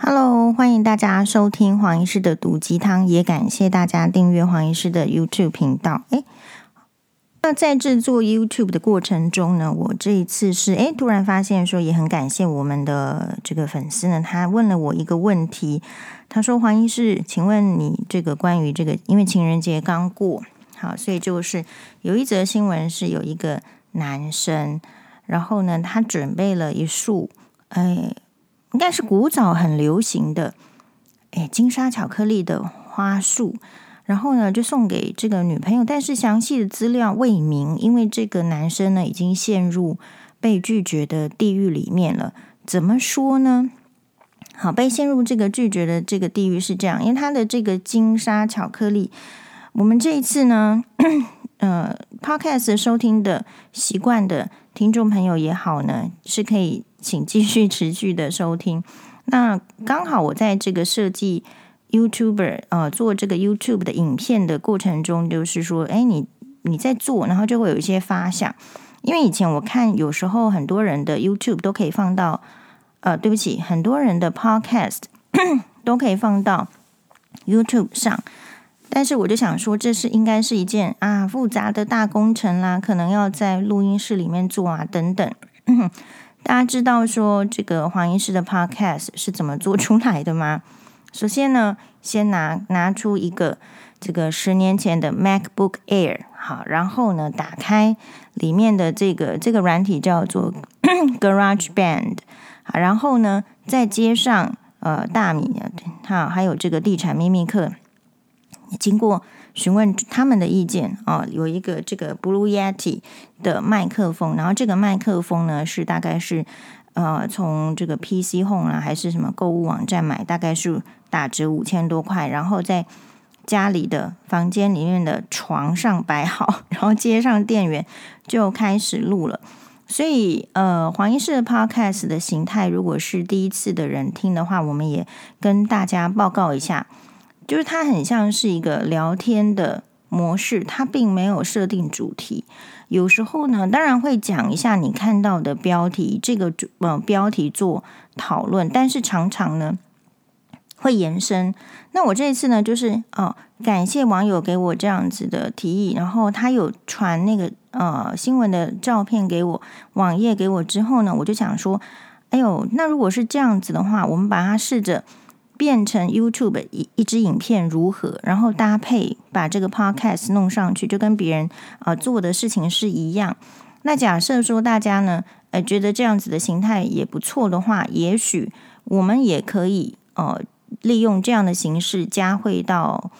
Hello，欢迎大家收听黄医师的毒鸡汤，也感谢大家订阅黄医师的 YouTube 频道。诶，那在制作 YouTube 的过程中呢，我这一次是诶突然发现说，也很感谢我们的这个粉丝呢，他问了我一个问题，他说：“黄医师，请问你这个关于这个，因为情人节刚过，好，所以就是有一则新闻是有一个男生，然后呢，他准备了一束，哎。”应该是古早很流行的，诶，金沙巧克力的花束，然后呢，就送给这个女朋友，但是详细的资料未明，因为这个男生呢已经陷入被拒绝的地狱里面了。怎么说呢？好，被陷入这个拒绝的这个地狱是这样，因为他的这个金沙巧克力，我们这一次呢，呃，Podcast 收听的习惯的听众朋友也好呢，是可以。请继续持续的收听。那刚好我在这个设计 YouTuber 呃做这个 YouTube 的影片的过程中，就是说，哎，你你在做，然后就会有一些发想。因为以前我看有时候很多人的 YouTube 都可以放到，呃，对不起，很多人的 Podcast 都可以放到 YouTube 上，但是我就想说，这是应该是一件啊复杂的大工程啦，可能要在录音室里面做啊等等。大家知道说这个黄医师的 Podcast 是怎么做出来的吗？首先呢，先拿拿出一个这个十年前的 MacBook Air，好，然后呢，打开里面的这个这个软体叫做 GarageBand，好，然后呢，再接上呃大米，好，还有这个地产秘密课，经过。询问他们的意见啊，有一个这个 Blue Yeti 的麦克风，然后这个麦克风呢是大概是呃从这个 PC Home 啊还是什么购物网站买，大概是打折五千多块，然后在家里的房间里面的床上摆好，然后接上电源就开始录了。所以呃，黄医师的 Podcast 的形态，如果是第一次的人听的话，我们也跟大家报告一下。就是它很像是一个聊天的模式，它并没有设定主题。有时候呢，当然会讲一下你看到的标题，这个主呃标题做讨论，但是常常呢会延伸。那我这一次呢，就是哦，感谢网友给我这样子的提议，然后他有传那个呃新闻的照片给我，网页给我之后呢，我就想说，哎呦，那如果是这样子的话，我们把它试着。变成 YouTube 一一支影片如何？然后搭配把这个 Podcast 弄上去，就跟别人啊、呃、做的事情是一样。那假设说大家呢，呃，觉得这样子的形态也不错的话，也许我们也可以呃利用这样的形式加会到，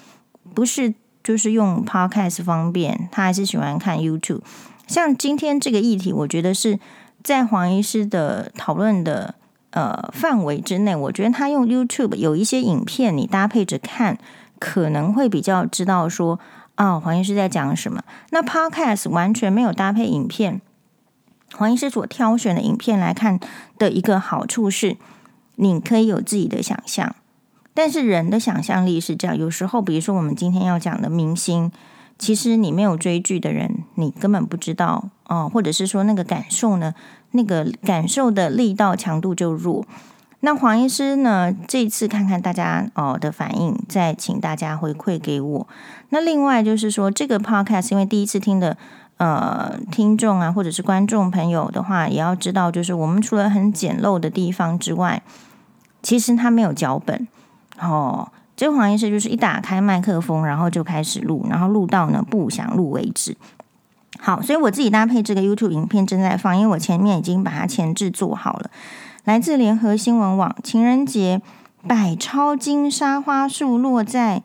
不是就是用 Podcast 方便，他还是喜欢看 YouTube。像今天这个议题，我觉得是在黄医师的讨论的。呃，范围之内，我觉得他用 YouTube 有一些影片，你搭配着看，可能会比较知道说，哦，黄医师在讲什么。那 Podcast 完全没有搭配影片，黄医师所挑选的影片来看的一个好处是，你可以有自己的想象。但是人的想象力是这样，有时候，比如说我们今天要讲的明星，其实你没有追剧的人，你根本不知道哦，或者是说那个感受呢？那个感受的力道强度就弱。那黄医师呢？这次看看大家哦的反应，再请大家回馈给我。那另外就是说，这个 podcast 因为第一次听的呃听众啊，或者是观众朋友的话，也要知道，就是我们除了很简陋的地方之外，其实它没有脚本哦。这个黄医师就是一打开麦克风，然后就开始录，然后录到呢不想录为止。好，所以我自己搭配这个 YouTube 影片正在放，因为我前面已经把它前置做好了。来自联合新闻网，情人节百超金沙花束落在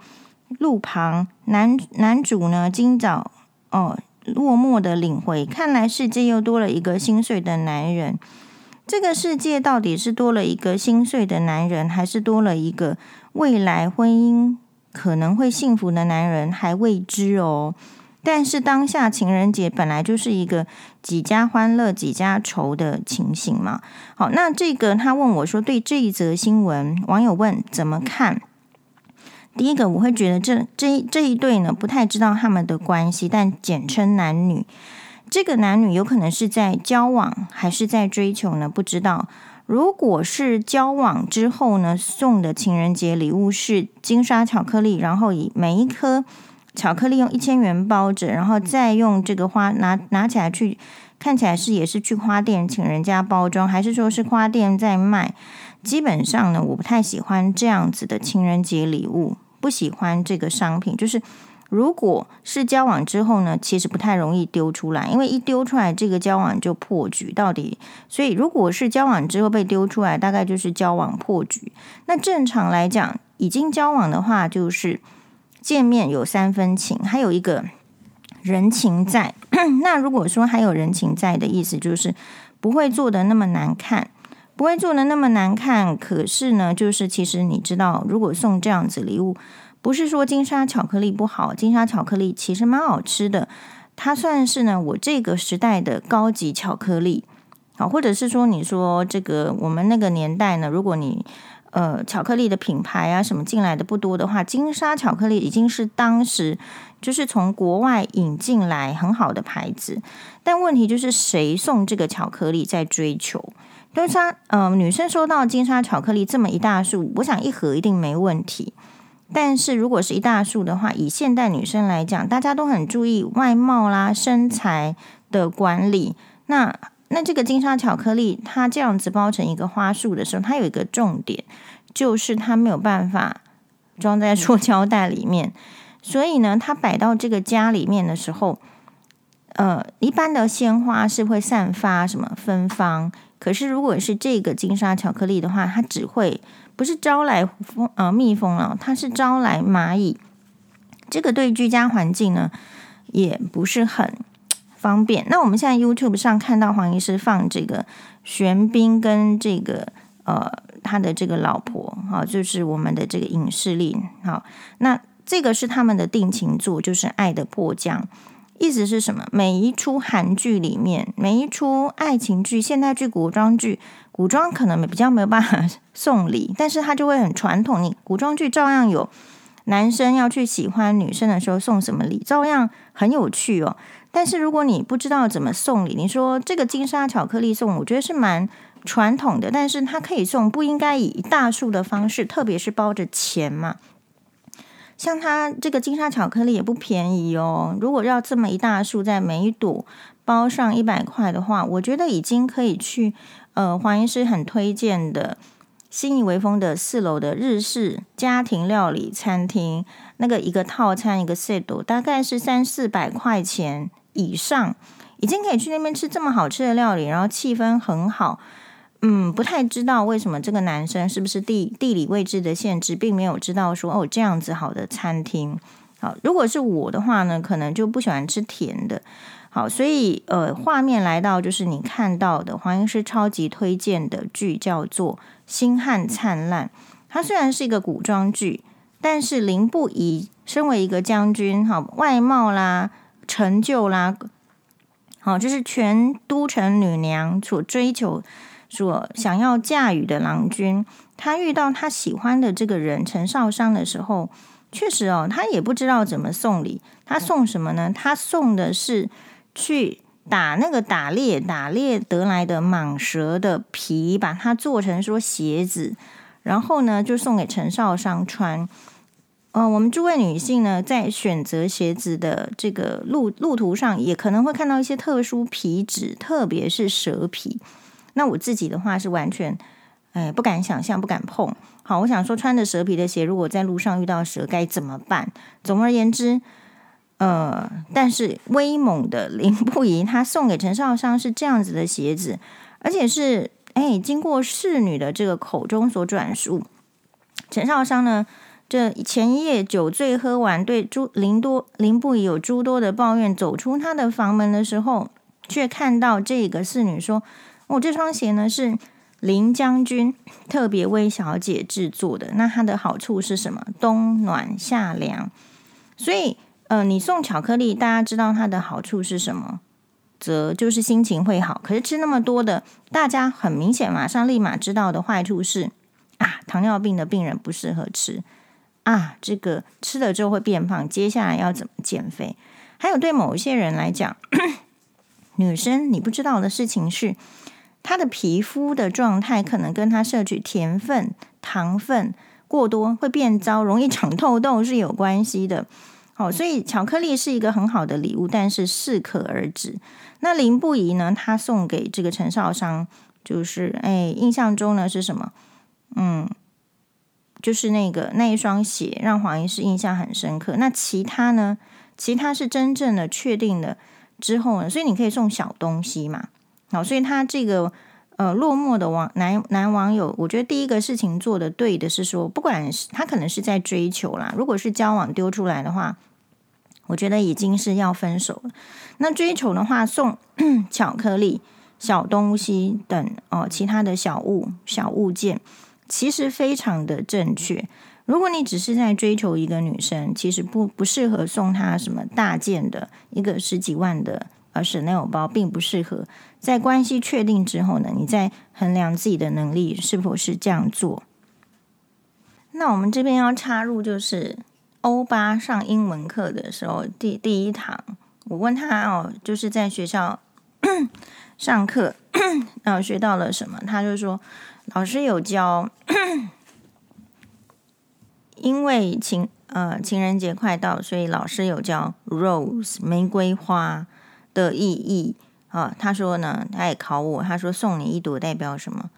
路旁，男男主呢今早哦落寞的领回，看来世界又多了一个心碎的男人。这个世界到底是多了一个心碎的男人，还是多了一个未来婚姻可能会幸福的男人，还未知哦。但是当下情人节本来就是一个几家欢乐几家愁的情形嘛。好，那这个他问我说，对这一则新闻，网友问怎么看？第一个我会觉得这这这一对呢，不太知道他们的关系，但简称男女。这个男女有可能是在交往还是在追求呢？不知道。如果是交往之后呢，送的情人节礼物是金沙巧克力，然后以每一颗巧克力用一千元包着，然后再用这个花拿拿起来去看起来是也是去花店请人家包装，还是说是花店在卖？基本上呢，我不太喜欢这样子的情人节礼物，不喜欢这个商品，就是。如果是交往之后呢，其实不太容易丢出来，因为一丢出来，这个交往就破局。到底，所以如果是交往之后被丢出来，大概就是交往破局。那正常来讲，已经交往的话，就是见面有三分情，还有一个人情在。那如果说还有人情在的意思，就是不会做的那么难看，不会做的那么难看。可是呢，就是其实你知道，如果送这样子礼物。不是说金沙巧克力不好，金沙巧克力其实蛮好吃的，它算是呢我这个时代的高级巧克力，好，或者是说你说这个我们那个年代呢，如果你呃巧克力的品牌啊什么进来的不多的话，金沙巧克力已经是当时就是从国外引进来很好的牌子，但问题就是谁送这个巧克力在追求，金沙呃女生收到金沙巧克力这么一大束，我想一盒一定没问题。但是如果是一大束的话，以现代女生来讲，大家都很注意外貌啦、身材的管理。那那这个金沙巧克力，它这样子包成一个花束的时候，它有一个重点，就是它没有办法装在塑胶袋里面。所以呢，它摆到这个家里面的时候，呃，一般的鲜花是会散发什么芬芳，可是如果是这个金沙巧克力的话，它只会。不是招来蜂呃蜜蜂了，它是招来蚂蚁。这个对居家环境呢也不是很方便。那我们现在 YouTube 上看到黄医师放这个玄彬跟这个呃他的这个老婆哈，就是我们的这个影视力好。那这个是他们的定情作，就是《爱的迫降》。意思是什么？每一出韩剧里面，每一出爱情剧、现代剧、古装剧，古装可能比较没有办法 送礼，但是他就会很传统。你古装剧照样有男生要去喜欢女生的时候送什么礼，照样很有趣哦。但是如果你不知道怎么送礼，你说这个金沙巧克力送，我觉得是蛮传统的，但是它可以送，不应该以大束的方式，特别是包着钱嘛。像它这个金沙巧克力也不便宜哦。如果要这么一大束，在每一朵包上一百块的话，我觉得已经可以去呃黄医师很推荐的新义微风的四楼的日式家庭料理餐厅，那个一个套餐一个 set 大概是三四百块钱以上，已经可以去那边吃这么好吃的料理，然后气氛很好。嗯，不太知道为什么这个男生是不是地地理位置的限制，并没有知道说哦这样子好的餐厅。好，如果是我的话呢，可能就不喜欢吃甜的。好，所以呃，画面来到就是你看到的黄医师超级推荐的剧叫做《星汉灿烂》。它虽然是一个古装剧，但是林不疑身为一个将军，好外貌啦、成就啦，好就是全都城女娘所追求。所想要驾驭的郎君，他遇到他喜欢的这个人陈少商的时候，确实哦，他也不知道怎么送礼。他送什么呢？他送的是去打那个打猎打猎得来的蟒蛇的皮，把它做成说鞋子，然后呢就送给陈少商穿。嗯、呃，我们诸位女性呢，在选择鞋子的这个路路途上，也可能会看到一些特殊皮质，特别是蛇皮。那我自己的话是完全，哎，不敢想象，不敢碰。好，我想说，穿着蛇皮的鞋，如果在路上遇到蛇该怎么办？总而言之，呃，但是威猛的凌不疑，他送给陈少商是这样子的鞋子，而且是哎，经过侍女的这个口中所转述，陈少商呢，这前一夜酒醉喝完，对诸林多林不疑有诸多的抱怨，走出他的房门的时候，却看到这个侍女说。我、哦、这双鞋呢是林将军特别为小姐制作的，那它的好处是什么？冬暖夏凉。所以，呃，你送巧克力，大家知道它的好处是什么？则就是心情会好。可是吃那么多的，大家很明显马上立马知道的坏处是啊，糖尿病的病人不适合吃啊，这个吃了之后会变胖，接下来要怎么减肥？还有对某一些人来讲，女生你不知道的事情是。他的皮肤的状态可能跟他摄取甜分、糖分过多会变糟，容易长痘痘是有关系的。好，所以巧克力是一个很好的礼物，但是适可而止。那林不疑呢？他送给这个陈少商，就是哎，印象中呢是什么？嗯，就是那个那一双鞋，让黄医师印象很深刻。那其他呢？其他是真正的确定的之后呢？所以你可以送小东西嘛。好，所以他这个呃落寞的网男男网友，我觉得第一个事情做的对的是说，不管是他可能是在追求啦，如果是交往丢出来的话，我觉得已经是要分手了。那追求的话，送 巧克力、小东西等哦，其他的小物小物件，其实非常的正确。如果你只是在追求一个女生，其实不不适合送她什么大件的一个十几万的呃 Chanel 包，并不适合。在关系确定之后呢，你再衡量自己的能力是否是这样做。那我们这边要插入，就是欧巴上英文课的时候，第第一堂，我问他哦，就是在学校 上课，然后学到了什么？他就说，老师有教。因为情呃情人节快到，所以老师有教 rose 玫瑰花的意义啊。他说呢，他也考我，他说送你一朵代表什么？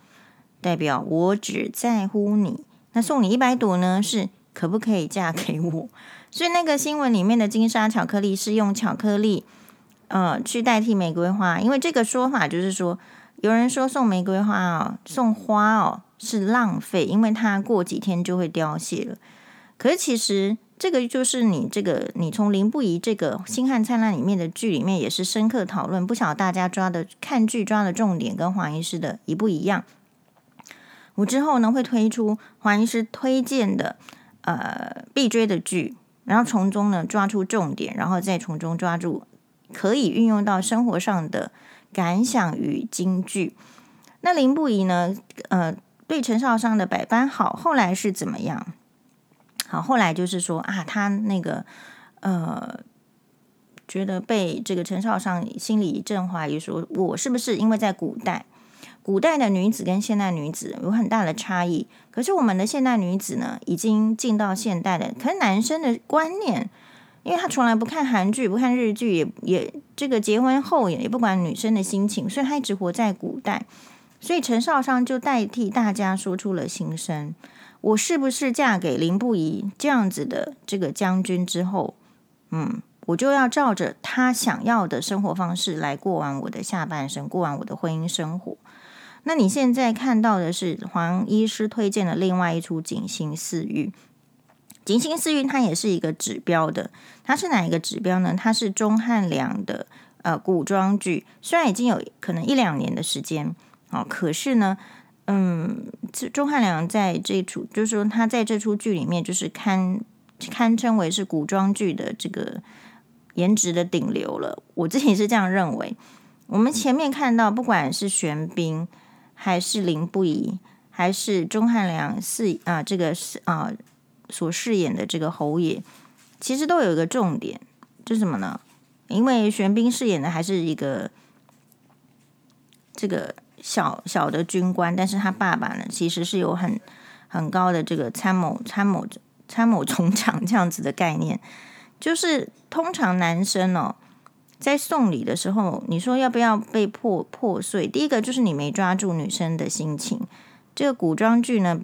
代表我只在乎你。那送你一百朵呢？是可不可以嫁给我？所以那个新闻里面的金沙巧克力是用巧克力呃去代替玫瑰花，因为这个说法就是说，有人说送玫瑰花哦，送花哦是浪费，因为它过几天就会凋谢了。可是其实这个就是你这个你从林不疑这个《星汉灿烂》里面的剧里面也是深刻讨论，不晓得大家抓的看剧抓的重点跟黄医师的一不一样？我之后呢会推出黄医师推荐的呃必追的剧，然后从中呢抓出重点，然后再从中抓住可以运用到生活上的感想与金句。那林不疑呢？呃，对陈少商的百般好，后来是怎么样？好，后来就是说啊，他那个呃，觉得被这个陈少商心里一阵怀疑，说我是不是因为在古代，古代的女子跟现代女子有很大的差异？可是我们的现代女子呢，已经进到现代了。可是男生的观念，因为他从来不看韩剧，不看日剧，也也这个结婚后也也不管女生的心情，所以他一直活在古代。所以陈少商就代替大家说出了心声。我是不是嫁给林不疑这样子的这个将军之后，嗯，我就要照着他想要的生活方式来过完我的下半生，过完我的婚姻生活。那你现在看到的是黄医师推荐的另外一出《锦心似玉》。《锦心似玉》它也是一个指标的，它是哪一个指标呢？它是钟汉良的呃古装剧，虽然已经有可能一两年的时间，哦，可是呢。嗯，钟汉良在这出，就是说他在这出剧里面，就是堪堪称为是古装剧的这个颜值的顶流了。我自己是这样认为。我们前面看到，不管是玄彬，还是林不疑，还是钟汉良饰啊这个是啊所饰演的这个侯爷，其实都有一个重点，就是什么呢？因为玄彬饰演的还是一个这个。小小的军官，但是他爸爸呢，其实是有很很高的这个参谋、参谋、参谋总长这样子的概念。就是通常男生哦，在送礼的时候，你说要不要被破破碎？第一个就是你没抓住女生的心情。这个古装剧呢，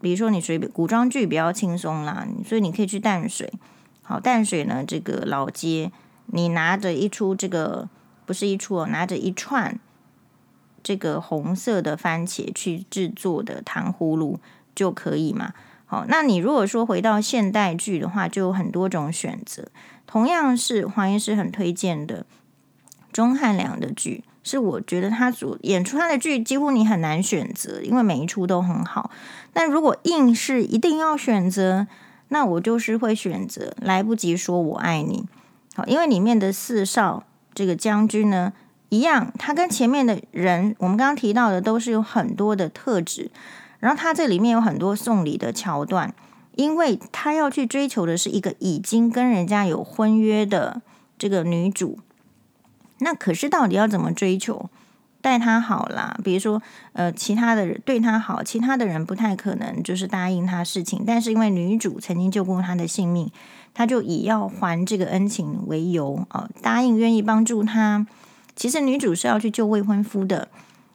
比如说你随便古装剧比较轻松啦，所以你可以去淡水。好，淡水呢，这个老街，你拿着一出这个不是一出哦，拿着一串。这个红色的番茄去制作的糖葫芦就可以嘛？好，那你如果说回到现代剧的话，就有很多种选择。同样是黄医师很推荐的钟汉良的剧，是我觉得他所演出他的剧几乎你很难选择，因为每一出都很好。但如果硬是一定要选择，那我就是会选择来不及说我爱你。好，因为里面的四少这个将军呢。一样，他跟前面的人，我们刚刚提到的都是有很多的特质。然后他这里面有很多送礼的桥段，因为他要去追求的是一个已经跟人家有婚约的这个女主。那可是到底要怎么追求？待他好啦，比如说呃，其他的人对他好，其他的人不太可能就是答应他事情，但是因为女主曾经救过他的性命，他就以要还这个恩情为由啊，答应愿意帮助他。其实女主是要去救未婚夫的，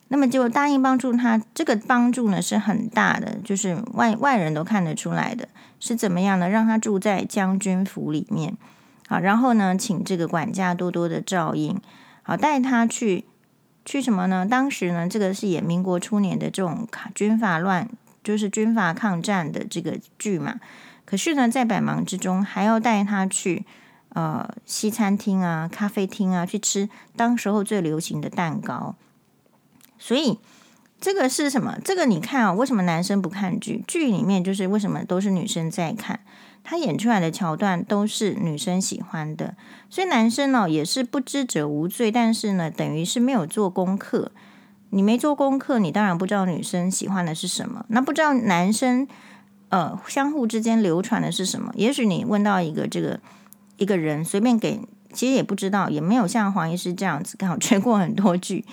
那么就答应帮助他。这个帮助呢是很大的，就是外外人都看得出来的，是怎么样呢？让他住在将军府里面，好，然后呢，请这个管家多多的照应，好，带他去去什么呢？当时呢，这个是演民国初年的这种军阀乱，就是军阀抗战的这个剧嘛。可是呢，在百忙之中，还要带他去。呃，西餐厅啊，咖啡厅啊，去吃当时候最流行的蛋糕。所以这个是什么？这个你看啊，为什么男生不看剧？剧里面就是为什么都是女生在看，他演出来的桥段都是女生喜欢的。所以男生呢，也是不知者无罪，但是呢，等于是没有做功课。你没做功课，你当然不知道女生喜欢的是什么。那不知道男生呃相互之间流传的是什么？也许你问到一个这个。一个人随便给，其实也不知道，也没有像黄医师这样子刚好 追过很多剧，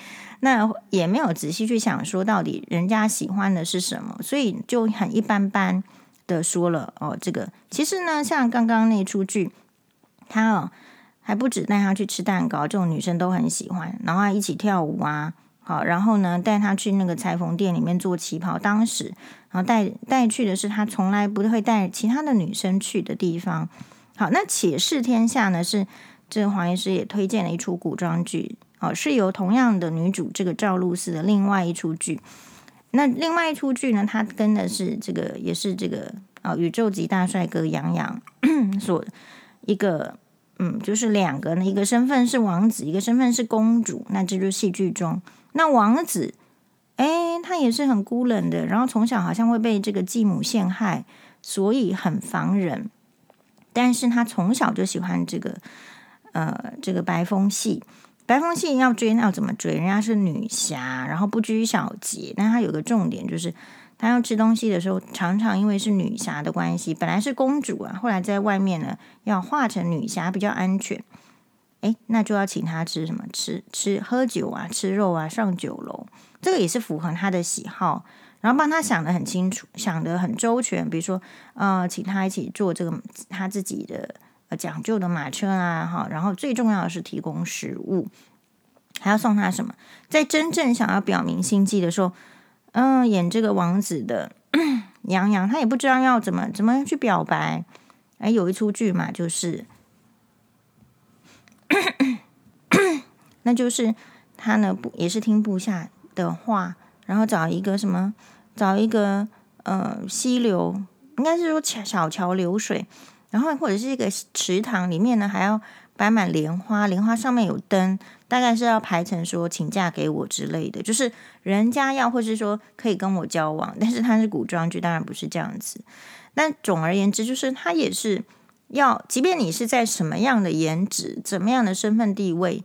那也没有仔细去想说到底人家喜欢的是什么，所以就很一般般的说了哦。这个其实呢，像刚刚那出剧，他哦还不止带他去吃蛋糕，这种女生都很喜欢，然后还一起跳舞啊，好，然后呢带他去那个裁缝店里面做旗袍，当时然后带带去的是他从来不会带其他的女生去的地方。好，那《且试天下》呢？是这个黄医师也推荐了一出古装剧，哦，是由同样的女主这个赵露思的另外一出剧。那另外一出剧呢，它跟的是这个，也是这个啊、宇宙级大帅哥杨洋 所一个，嗯，就是两个呢，一个身份是王子，一个身份是公主。那这就是戏剧中，那王子，哎，他也是很孤冷的，然后从小好像会被这个继母陷害，所以很防人。但是他从小就喜欢这个，呃，这个白风系。白风系要追，那要怎么追？人家是女侠，然后不拘小节。但他有个重点，就是他要吃东西的时候，常常因为是女侠的关系，本来是公主啊，后来在外面呢，要化成女侠比较安全。诶，那就要请他吃什么？吃吃喝酒啊，吃肉啊，上酒楼。这个也是符合他的喜好。然后帮他想得很清楚，想得很周全。比如说，呃，请他一起坐这个他自己的呃讲究的马车啊，哈。然后最重要的是提供食物，还要送他什么？在真正想要表明心迹的时候，嗯、演这个王子的杨洋，他也不知道要怎么怎么去表白。哎，有一出剧嘛，就是，那就是他呢，不也是听部下的话，然后找一个什么？找一个呃溪流，应该是说小小桥流水，然后或者是一个池塘里面呢，还要摆满莲花，莲花上面有灯，大概是要排成说请嫁给我之类的，就是人家要或是说可以跟我交往，但是它是古装剧，当然不是这样子。但总而言之，就是他也是要，即便你是在什么样的颜值、怎么样的身份地位，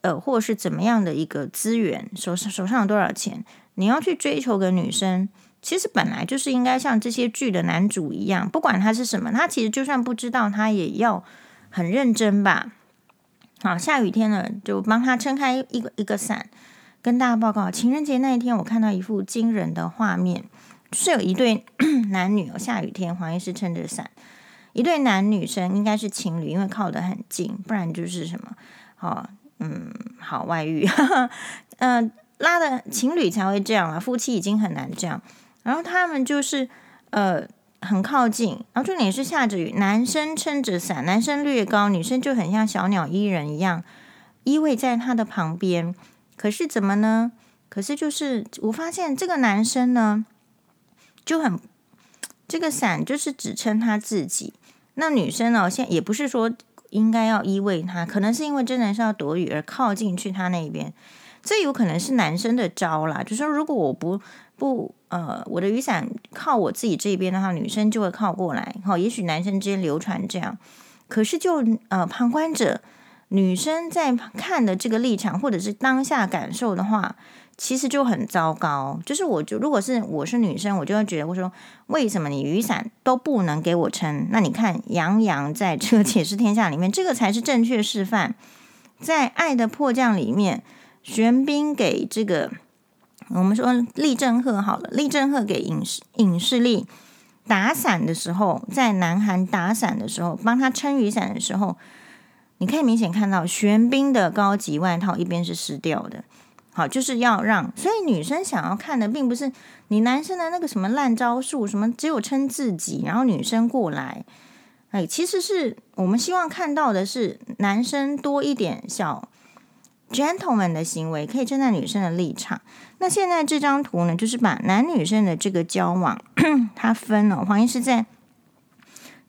呃，或者是怎么样的一个资源，手上手上有多少钱。你要去追求个女生，其实本来就是应该像这些剧的男主一样，不管他是什么，他其实就算不知道，他也要很认真吧。好，下雨天了，就帮他撑开一个一个伞，跟大家报告，情人节那一天，我看到一幅惊人的画面，是有一对 男女哦，下雨天，黄医师撑着伞，一对男女生应该是情侣，因为靠得很近，不然就是什么，好，嗯，好外遇，嗯、拉的情侣才会这样啊，夫妻已经很难这样。然后他们就是呃很靠近，然后重点是下着雨，男生撑着伞，男生略高，女生就很像小鸟依人一样依偎在他的旁边。可是怎么呢？可是就是我发现这个男生呢就很这个伞就是只撑他自己，那女生呢现在也不是说应该要依偎他，可能是因为真的是要躲雨而靠近去他那边。这有可能是男生的招啦，就是说，如果我不不呃，我的雨伞靠我自己这边的话，女生就会靠过来。哈，也许男生之间流传这样，可是就呃，旁观者女生在看的这个立场，或者是当下感受的话，其实就很糟糕。就是我就如果是我是女生，我就会觉得我说，为什么你雨伞都不能给我撑？那你看杨洋在这个《且试天下》里面，这个才是正确示范，在《爱的迫降》里面。玄彬给这个我们说李正赫好了，李正赫给影视影视力打伞的时候，在南韩打伞的时候，帮他撑雨伞的时候，你可以明显看到玄彬的高级外套一边是湿掉的。好，就是要让，所以女生想要看的，并不是你男生的那个什么烂招数，什么只有撑自己，然后女生过来，哎，其实是我们希望看到的是男生多一点小 gentleman 的行为，可以站在女生的立场。那现在这张图呢，就是把男女生的这个交往，它分了。黄医师在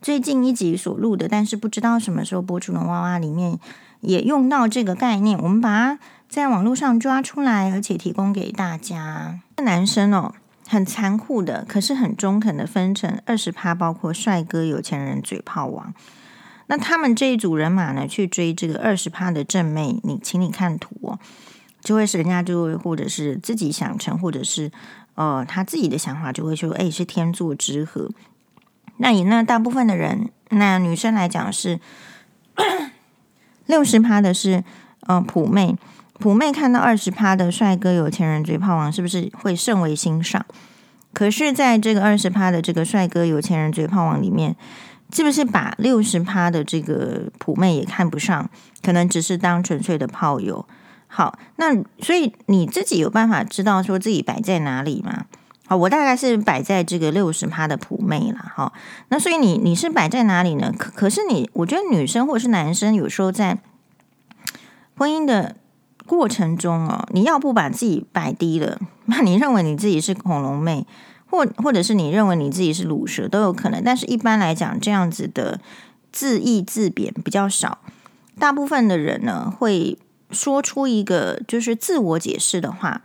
最近一集所录的，但是不知道什么时候播出的娃娃里面也用到这个概念，我们把它。在网络上抓出来，而且提供给大家。男生哦，很残酷的，可是很中肯的分成二十趴，包括帅哥、有钱人、嘴炮王。那他们这一组人马呢，去追这个二十趴的正妹，你请你看图哦，就会是人家就会，或者是自己想成，或者是呃他自己的想法，就会说，哎，是天作之合。那以那大部分的人，那女生来讲是六十趴的是呃普妹。普妹看到二十趴的帅哥、有钱人、追炮王，是不是会甚为欣赏？可是，在这个二十趴的这个帅哥、有钱人、追炮王里面，是不是把六十趴的这个普妹也看不上？可能只是当纯粹的炮友。好，那所以你自己有办法知道说自己摆在哪里吗？好，我大概是摆在这个六十趴的普妹了。好，那所以你你是摆在哪里呢？可可是你，我觉得女生或者是男生，有时候在婚姻的。过程中哦，你要不把自己摆低了，那你认为你自己是恐龙妹，或或者是你认为你自己是卤蛇都有可能。但是一般来讲，这样子的自义自贬比较少。大部分的人呢，会说出一个就是自我解释的话，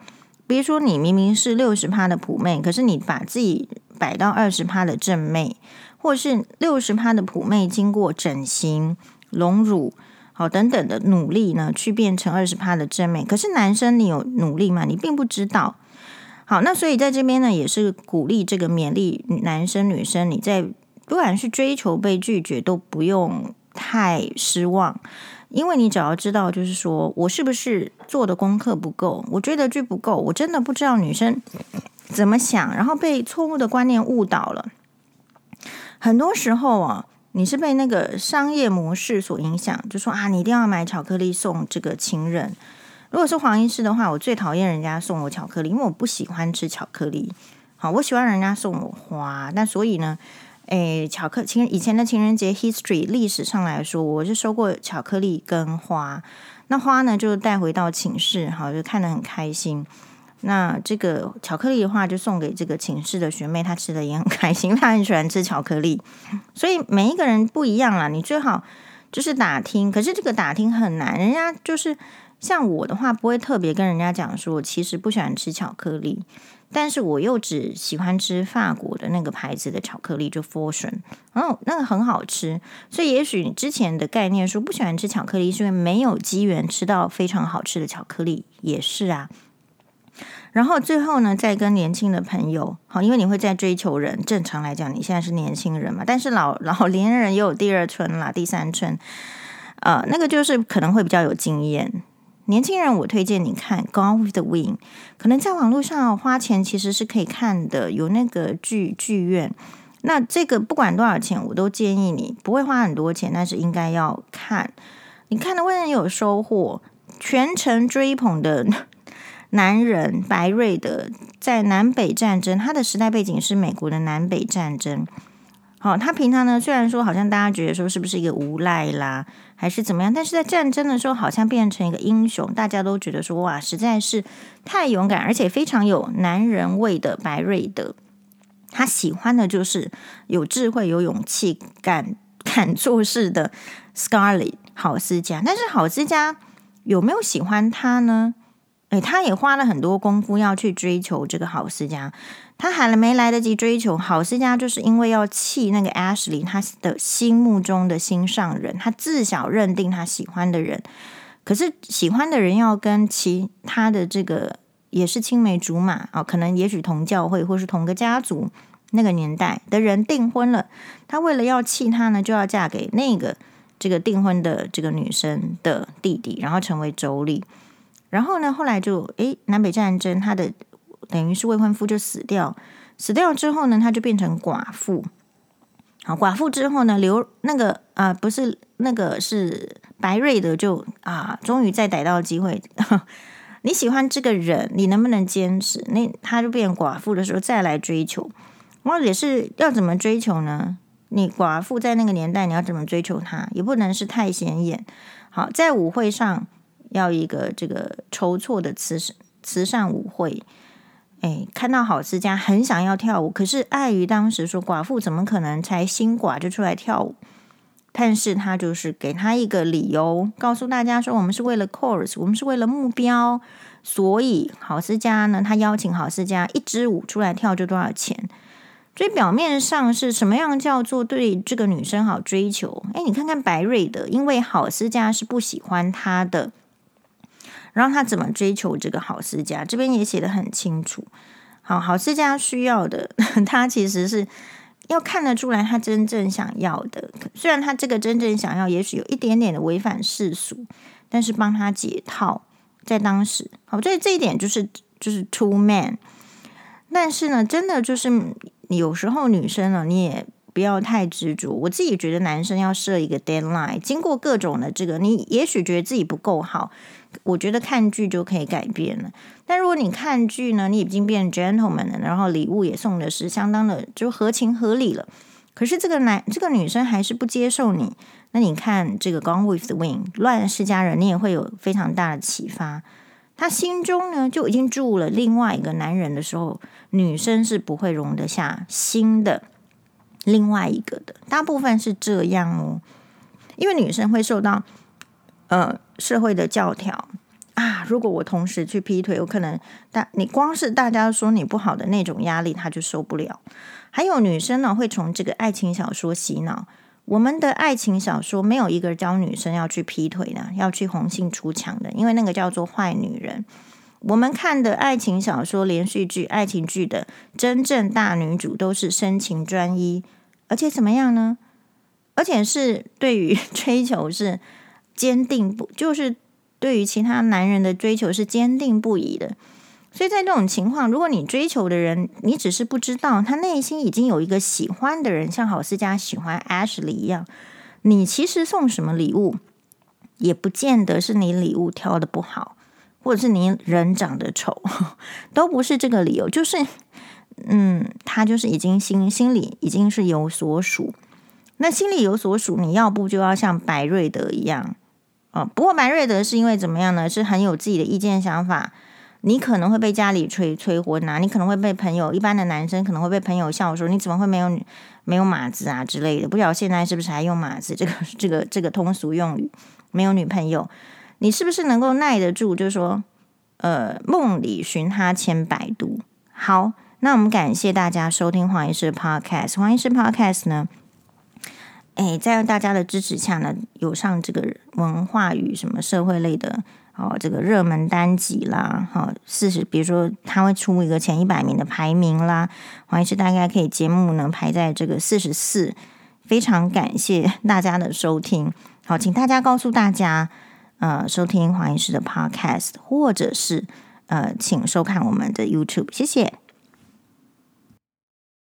比如说你明明是六十趴的普妹，可是你把自己摆到二十趴的正妹，或是六十趴的普妹经过整形隆乳。好，等等的努力呢，去变成二十趴的正妹。可是男生，你有努力吗？你并不知道。好，那所以在这边呢，也是鼓励这个勉励男生女生，你在不管是追求被拒绝，都不用太失望，因为你只要知道，就是说我是不是做的功课不够，我追的剧不够，我真的不知道女生怎么想，然后被错误的观念误导了。很多时候啊。你是被那个商业模式所影响，就说啊，你一定要买巧克力送这个情人。如果是黄医师的话，我最讨厌人家送我巧克力，因为我不喜欢吃巧克力。好，我喜欢人家送我花。那所以呢，诶，巧克情以前的情人节 history 历史上来说，我是收过巧克力跟花。那花呢，就带回到寝室，好，就看得很开心。那这个巧克力的话，就送给这个寝室的学妹，她吃的也很开心，她很喜欢吃巧克力。所以每一个人不一样啦，你最好就是打听。可是这个打听很难，人家就是像我的话，不会特别跟人家讲说，其实不喜欢吃巧克力，但是我又只喜欢吃法国的那个牌子的巧克力，就 Fortune，然后那个很好吃。所以也许你之前的概念说不喜欢吃巧克力，是因为没有机缘吃到非常好吃的巧克力，也是啊。然后最后呢，再跟年轻的朋友，好，因为你会在追求人。正常来讲，你现在是年轻人嘛，但是老老年人也有第二春啦，第三春，呃，那个就是可能会比较有经验。年轻人，我推荐你看《Gone with the Wind》，可能在网络上花钱其实是可以看的，有那个剧剧院。那这个不管多少钱，我都建议你不会花很多钱，但是应该要看。你看的会很有收获，全程追捧的。男人白瑞的在南北战争，他的时代背景是美国的南北战争。好，他平常呢，虽然说好像大家觉得说是不是一个无赖啦，还是怎么样，但是在战争的时候好像变成一个英雄，大家都觉得说哇，实在是太勇敢，而且非常有男人味的白瑞德。他喜欢的就是有智慧、有勇气、敢敢做事的 Scarlett 好思嘉。但是好思嘉有没有喜欢他呢？诶，他也花了很多功夫要去追求这个郝思嘉，他还没来得及追求郝思嘉，就是因为要气那个 Ashley，他的心目中的心上人，他自小认定他喜欢的人，可是喜欢的人要跟其他的这个也是青梅竹马啊，可能也许同教会或是同个家族那个年代的人订婚了，他为了要气他呢，就要嫁给那个这个订婚的这个女生的弟弟，然后成为妯娌。然后呢，后来就诶，南北战争，他的等于是未婚夫就死掉，死掉之后呢，他就变成寡妇。好，寡妇之后呢，刘那个啊、不是那个是白瑞德就啊，终于再逮到机会。你喜欢这个人，你能不能坚持？那他就变寡妇的时候再来追求，或者是要怎么追求呢？你寡妇在那个年代，你要怎么追求他？也不能是太显眼。好，在舞会上要一个这个筹措的慈善慈善舞会。哎，看到郝思嘉很想要跳舞，可是碍于当时说寡妇怎么可能才新寡就出来跳舞？但是他就是给他一个理由，告诉大家说，我们是为了 cause，我们是为了目标，所以郝思嘉呢，他邀请郝思嘉一支舞出来跳就多少钱？所以表面上是什么样叫做对这个女生好追求？哎，你看看白瑞的，因为郝思嘉是不喜欢他的，然后他怎么追求这个好思家？这边也写得很清楚。好，好思家需要的，他其实是。要看得出来，他真正想要的，虽然他这个真正想要，也许有一点点的违反世俗，但是帮他解套，在当时，好，所以这一点就是就是 true man。但是呢，真的就是有时候女生呢，你也不要太执着。我自己觉得男生要设一个 deadline，经过各种的这个，你也许觉得自己不够好。我觉得看剧就可以改变了，但如果你看剧呢，你已经变 gentleman 了，然后礼物也送的是相当的就合情合理了，可是这个男这个女生还是不接受你，那你看这个 Gone with the Wind 乱世佳人，你也会有非常大的启发。他心中呢就已经住了另外一个男人的时候，女生是不会容得下新的另外一个的，大部分是这样哦，因为女生会受到。呃，社会的教条啊，如果我同时去劈腿，有可能大你光是大家说你不好的那种压力，她就受不了。还有女生呢，会从这个爱情小说洗脑。我们的爱情小说没有一个教女生要去劈腿的，要去红杏出墙的，因为那个叫做坏女人。我们看的爱情小说、连续剧、爱情剧的真正大女主都是深情专一，而且怎么样呢？而且是对于追求是。坚定不就是对于其他男人的追求是坚定不移的，所以在这种情况，如果你追求的人，你只是不知道他内心已经有一个喜欢的人，像郝思嘉喜欢 Ashley 一样，你其实送什么礼物，也不见得是你礼物挑的不好，或者是你人长得丑，都不是这个理由，就是嗯，他就是已经心心里已经是有所属，那心里有所属，你要不就要像白瑞德一样。哦，不过白瑞德是因为怎么样呢？是很有自己的意见想法。你可能会被家里催催婚呐、啊，你可能会被朋友，一般的男生可能会被朋友笑说，你怎么会没有没有马子啊之类的。不晓得现在是不是还用马子这个这个这个通俗用语？没有女朋友，你是不是能够耐得住？就是说，呃，梦里寻他千百度。好，那我们感谢大家收听黄医师的 Podcast。黄医师 Podcast 呢？哎，在大家的支持下呢，有上这个文化与什么社会类的哦，这个热门单集啦，好、哦、四十，比如说他会出一个前一百名的排名啦，黄医师大概可以节目能排在这个四十四，非常感谢大家的收听，好，请大家告诉大家，呃，收听黄医师的 Podcast，或者是呃，请收看我们的 YouTube，谢谢。